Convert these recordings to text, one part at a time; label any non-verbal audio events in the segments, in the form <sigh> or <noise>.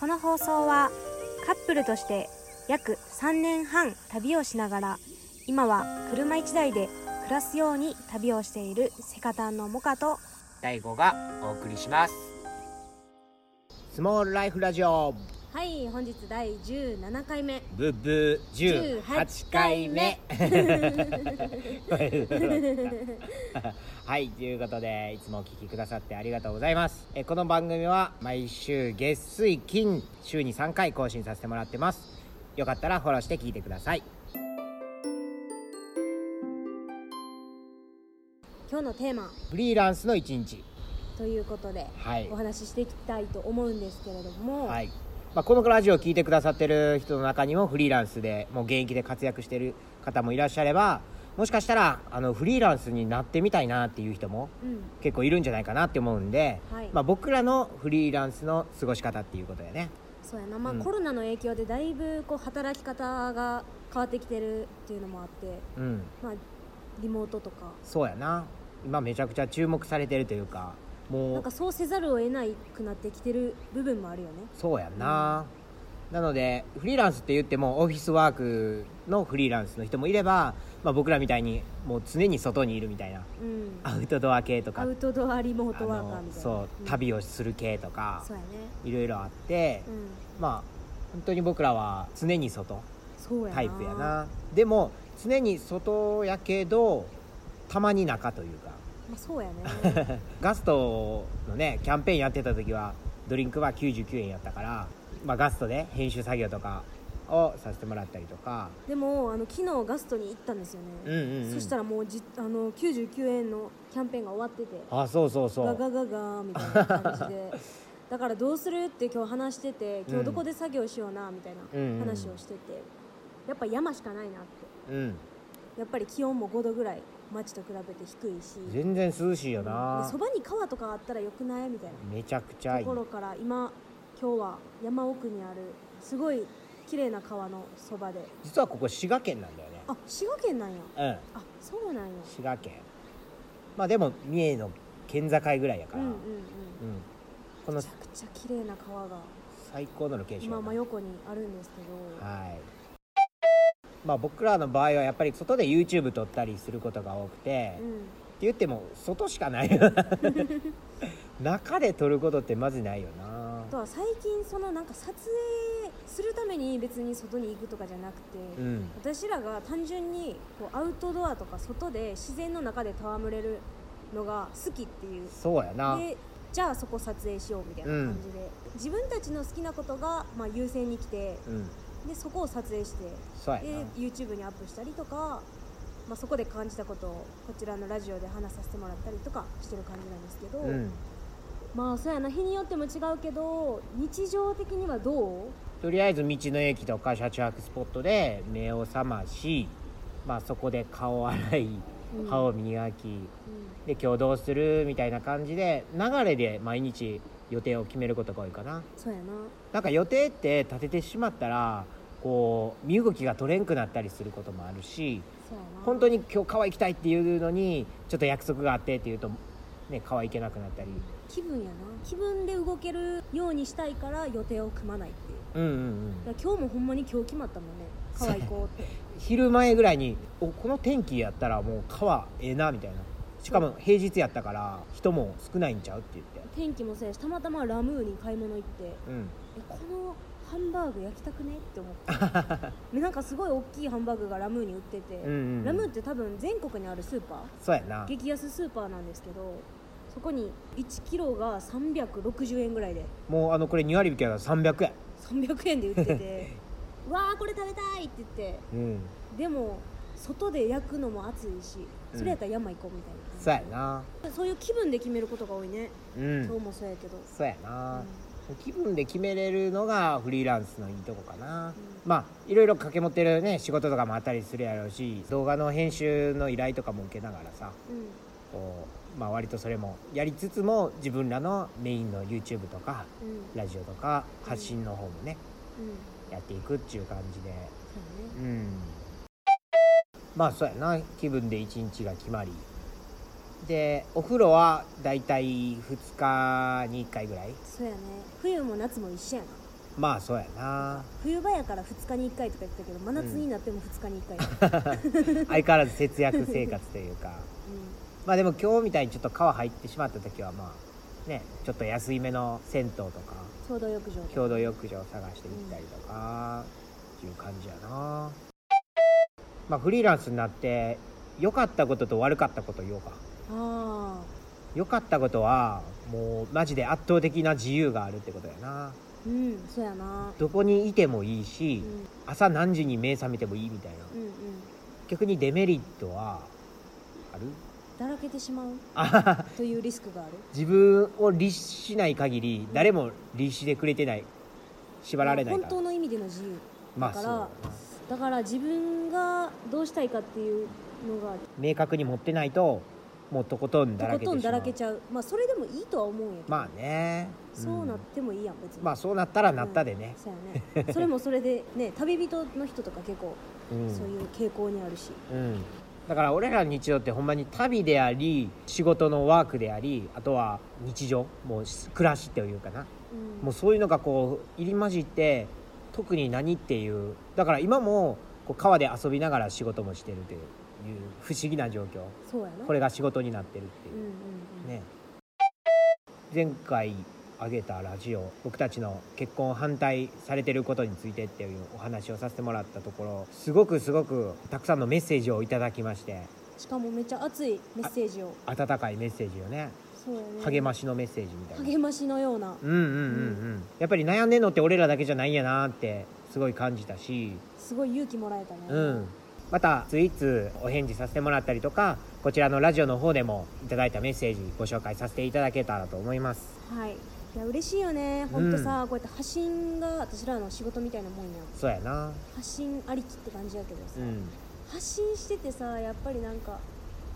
この放送はカップルとして約3年半旅をしながら今は車1台で暮らすように旅をしているセカタンのモカと第5がお送りします。スモールライフラジオはい本日第17回目。ブブ18回目。<laughs> はいということでいつもお聞きくださってありがとうございます。えこの番組は毎週月水金週に3回更新させてもらってます。よかったらフォローして聞いてください。今日のテーマ。フリーランスの一日。ということで、はい。お話ししていきたいと思うんですけれども、はい、まあ、このラジオを聞いてくださってる人の中にもフリーランスでもう現役で活躍してる方もいらっしゃればもしかしたらあのフリーランスになってみたいなっていう人もうん。結構いるんじゃないかなって思うんで、はい。まあ、僕らのフリーランスの過ごし方っていうことでね。そうやな、まあうん。コロナの影響でだいぶこう働き方が変わってきてるっていうのもあって、うん。まあ、リモートとか。そうやな。今めちゃくちゃ注目されてるというかもう。なんかそうせざるを得ないくなってきてる部分もあるよね。そうやんな、なのでフリーランスって言ってもオフィスワークのフリーランスの人もいれば、まあ、僕らみたいにもう常に外にいるみたいな。うん。アウトドア系とか。アウトドアリモートワーカーみたいな。そう、ん。旅をする系とかそうやね。いろいろあって、うん。まあ本当に僕らは常に外タイプやな。でも常に外やけどたまに中というかまあ、そうやね。<laughs> ガストのねキャンペーンやってた時はドリンクは99円やったから、まあ、ガストで編集作業とかをさせてもらったりとか。でもあの昨日ガストに行ったんですよね、うんうん、うん、そしたらもうじあの99円のキャンペーンが終わっててあそうそうそう。ガガガガーみたいな感じで。<laughs> だからどうするって今日話してて今日どこで作業しようなみたいうん。な話をしてて、やっぱ山しかないなって。うん。やっぱり気温も5度ぐらい街と比べて低いし。全然涼しいよでなそばに川とかあったらよくない？みたいめちゃくちゃいない。ところから今今日は山奥にあるすごい綺麗な川のそばで。実はここ滋賀県なんだよね。あ滋賀県なんや。うん。あそうなんや。滋賀県。まあでも三重の県境ぐらいやから、うんうんうん。このめちゃくちゃ綺麗な川が。最高のロケーション今真横にあるんですけど。はいまあ僕らの場合はやっぱり外で YouTube 撮ったりすることが多くて、ってうん言っても外しかない中で撮ることってまずないよな。あとは最近そのなんか撮影するために別に外に行くとかじゃなくて、うん。私らが単純にこうアウトドアとか外で自然の中で戯れるのが好きっていう。そうやな。でじゃあそこ撮影しようみたいな感じで、自分たちの好きなことが、まあ、優先に来てうんでそこを撮影してでな。YouTube にアップしたりとか、まあ、そこで感じたことをこちらのラジオで話させてもらったりとかしてる感じなんですけど、うん。まあそうやな。日によっても違うけど日常的にはどう？とりあえず道の駅とか車中泊スポットで目を覚まし、まあ、そこで顔を洗いうん。歯を磨き、うん。で今日どうするみたいな感じで流れで毎日予定を決めることが多いかな。そうやな。なんか予定って立ててしまったらこう身動きが取れんくなったりすることもあるし本当に今日川行きたいっていうのにちょっと約束があってっていうとね川行けなくなったり。気分やな。気分で動けるようにしたいから予定を組まないっていう。うんうんうん。今日もほんまに今日決まったもんね。川行こうって。昼前ぐらいにおこの天気やったらもう川ええなみたいなしかも平日やったから人も少ないんちゃうって言って。天気もそうやしたまたまラムーに買い物行ってうん。えこのハンバーグ焼きたくねって思って。でなんかすごい大きいハンバーグがラムーに売ってて、うんうんラムーって多分全国にあるスーパー。そうやな。激安スーパーなんですけどそこに1キロが360円ぐらいで。もうあのこれ2割引きやから300円。300円で売ってて <laughs> うわーこれ食べたいって言って。うん。でも外で焼くのも暑いしそれやったら山行こうみたいな。そうやな。そういう気分で決めることが多いね、うん。今日もそうやけど、そうやな、気分で決めれるのがフリーランスのいいとこかな、まあいろいろ掛け持ってるね仕事とかもあったりするやろうし動画の編集の依頼とかも受けながらさうん。こうまあ割とそれもやりつつも自分らのメインの YouTube とかうん。ラジオとか発信の方もねうん。やっていくっていう感じで。そうやね。うんまあそうやな。気分で一日が決まり。でお風呂はだいたい2日に1回ぐらい。そうやね。冬も夏も一緒やな。まあそうやな。冬場やから2日に1回とか言ってたけど真夏になっても2日に1回、<laughs> 相変わらず節約生活というか。まあでも今日みたいにちょっっと川入ってしまった時はまあねちょっと安いめの銭湯とか共同浴場共同浴場を探してみたりとか、っていう感じやなまあフリーランスになって良かったことと悪かったこと言おうか。あ良かったことはもうマジで圧倒的な自由があるってことやな。あうんそうやな。どこにいてもいいしうん。朝何時に目覚めてもいいみたいな。うんうん。逆にデメリットはある？だらけてしまう？というリスクがある？自分を律しない限り誰も律してくれてない。縛られないから。本当の意味での自由まあだから。そうだから自分がどうしたいかっていうのが明確に持ってないともうとことんだらけとことんだらけちゃう。まあそれでもいいとは思うんやけど。まあね。そうなってもいいやん別に。まあそうなったらなったでね、そうやね。それもそれでね <laughs> 旅人の人とか結構うんそういう傾向にあるし。うん。だから俺らの日常ってほんまに旅であり仕事のワークでありあとは日常もう暮らしっていうかな。うん。もうそういうのがこう入り混じって特に何っていうだから今もこう川で遊びながら仕事もしてるという不思議な状況。そうやな。これが仕事になってるっていう。うんうんうん。ね。前回上げたラジオ僕たちの結婚を反対されてることについてっていうお話をさせてもらったところすごくすごくたくさんのメッセージをいただきまして。しかもめっちゃ熱いメッセージを。温かいメッセージをね励ましのメッセージみたいな。励ましのような。うんうんうんうん。やっぱり悩んでんのって俺らだけじゃないんやなってすごい感じたし。すごい勇気もらえたね。うん。またツイーツお返事させてもらったりとかこちらのラジオの方でもいただいたメッセージご紹介させていただけたらと思います。はい。いや嬉しいよね。ほんとさ、こうやって発信が私らの仕事みたいなもんや。んそうやな。発信ありきって感じやけどさ、うん。発信しててさやっぱりなんか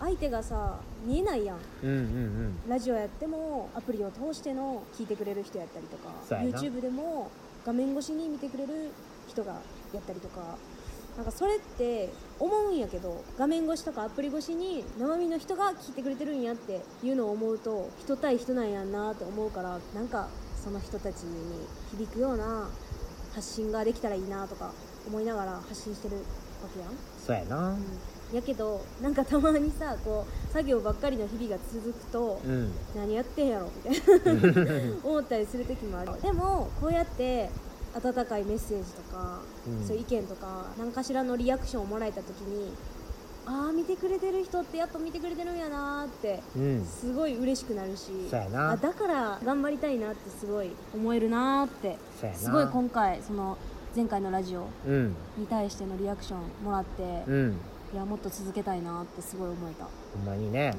相手がさ見えないやん。うんうんうん。ラジオやってもアプリを通しての聞いてくれる人やったりとかそうやな。YouTube でも画面越しに見てくれる人がやったりとか。なんかそれって思うんやけど画面越しとかアプリ越しに生身の人が聞いてくれてるんやっていうのを思うと人対人なんやんなって思うからなんかその人たちに響くような発信ができたらいいなとか思いながら発信してるわけやん。そうやなやけどなんかたまにさこう作業ばっかりの日々が続くと、うん。何やってんやろみたいな。<laughs> 思ったりする時もある。でもこうやって温かいメッセージとか、うん。そういう意見とか何かしらのリアクションをもらえた時にああ見てくれてる人ってやっぱ見てくれてるんやなーってうん。すごい嬉しくなるしそうあだから頑張りたいなってすごい思えるなーってすごい今回その前回のラジオうん。に対してのリアクションもらって、うんいやもっと続けたいなってすごい思えた、ほんまにね、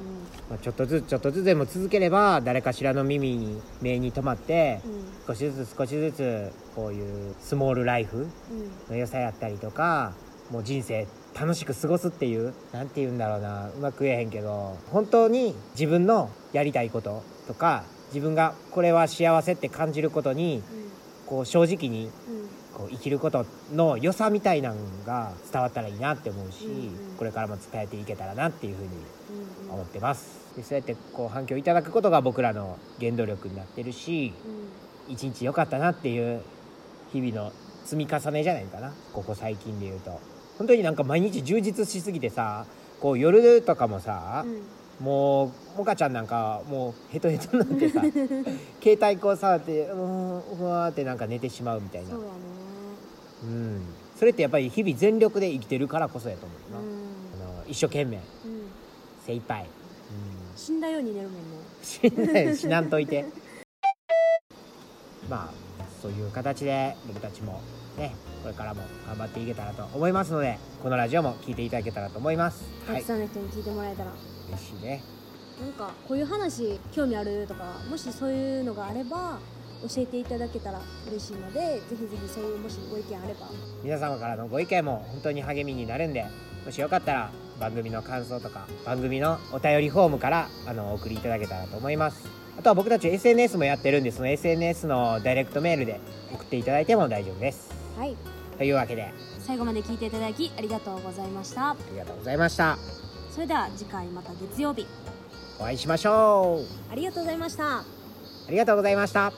うまあ、ちょっとずつちょっとずつでも続ければ誰かしらの耳に目に留まってんうん。少しずつ少しずつこういうスモールライフうん。の良さやったりとかもう人生楽しく過ごすっていうなんて言うんだろうな。うまく言えへんけど本当に自分のやりたいこととか自分がこれは幸せって感じることにこう正直にうんこう生きることの良さみたいなのが伝わったらいいなって思うし、うんうん。これからも伝えていけたらなっていうふうに思ってます。でそうやってこう反響いただくことが僕らの原動力になってるしうん。一日良かったなっていう日々の積み重ねじゃないかな。ここ最近で言うと。本当になんか毎日充実しすぎてさこう夜とかもさ、うんもうモカちゃんなんかもうヘトヘトになってさ <laughs> 携帯こう触ってうーんうわーってなんか寝てしまうみたいな。そうやね。うん。それってやっぱり日々全力で生きてるからこそやと思うな、うあの一生懸命。ん、うん、精一杯、うん、死んだように寝るもんね。<laughs> 死んない死なんといて。<laughs> まあそういう形で僕たちもねこれからも頑張っていけたらと思いますのでこのラジオも聞いていただけたらと思います。はい。たくさんの人に聞いてもらえたら、嬉しいねなんかこういう話興味あるとかもしそういうのがあれば教えていただけたら嬉しいのでぜひぜひそういうもしご意見あれば。皆様からのご意見も本当に励みになるんでもしよかったら番組の感想とか番組のお便りフォームからあのお送りいただけたらと思います。あとは僕たち SNS もやってるんでその SNS のダイレクトメールで送っていただいても大丈夫です。はい。というわけで。あ最後まで聞いていただきありがとうございました。りがとうございました。それでは次回また月曜日。お会いしましょう。ありがとうございました。ありがとうございました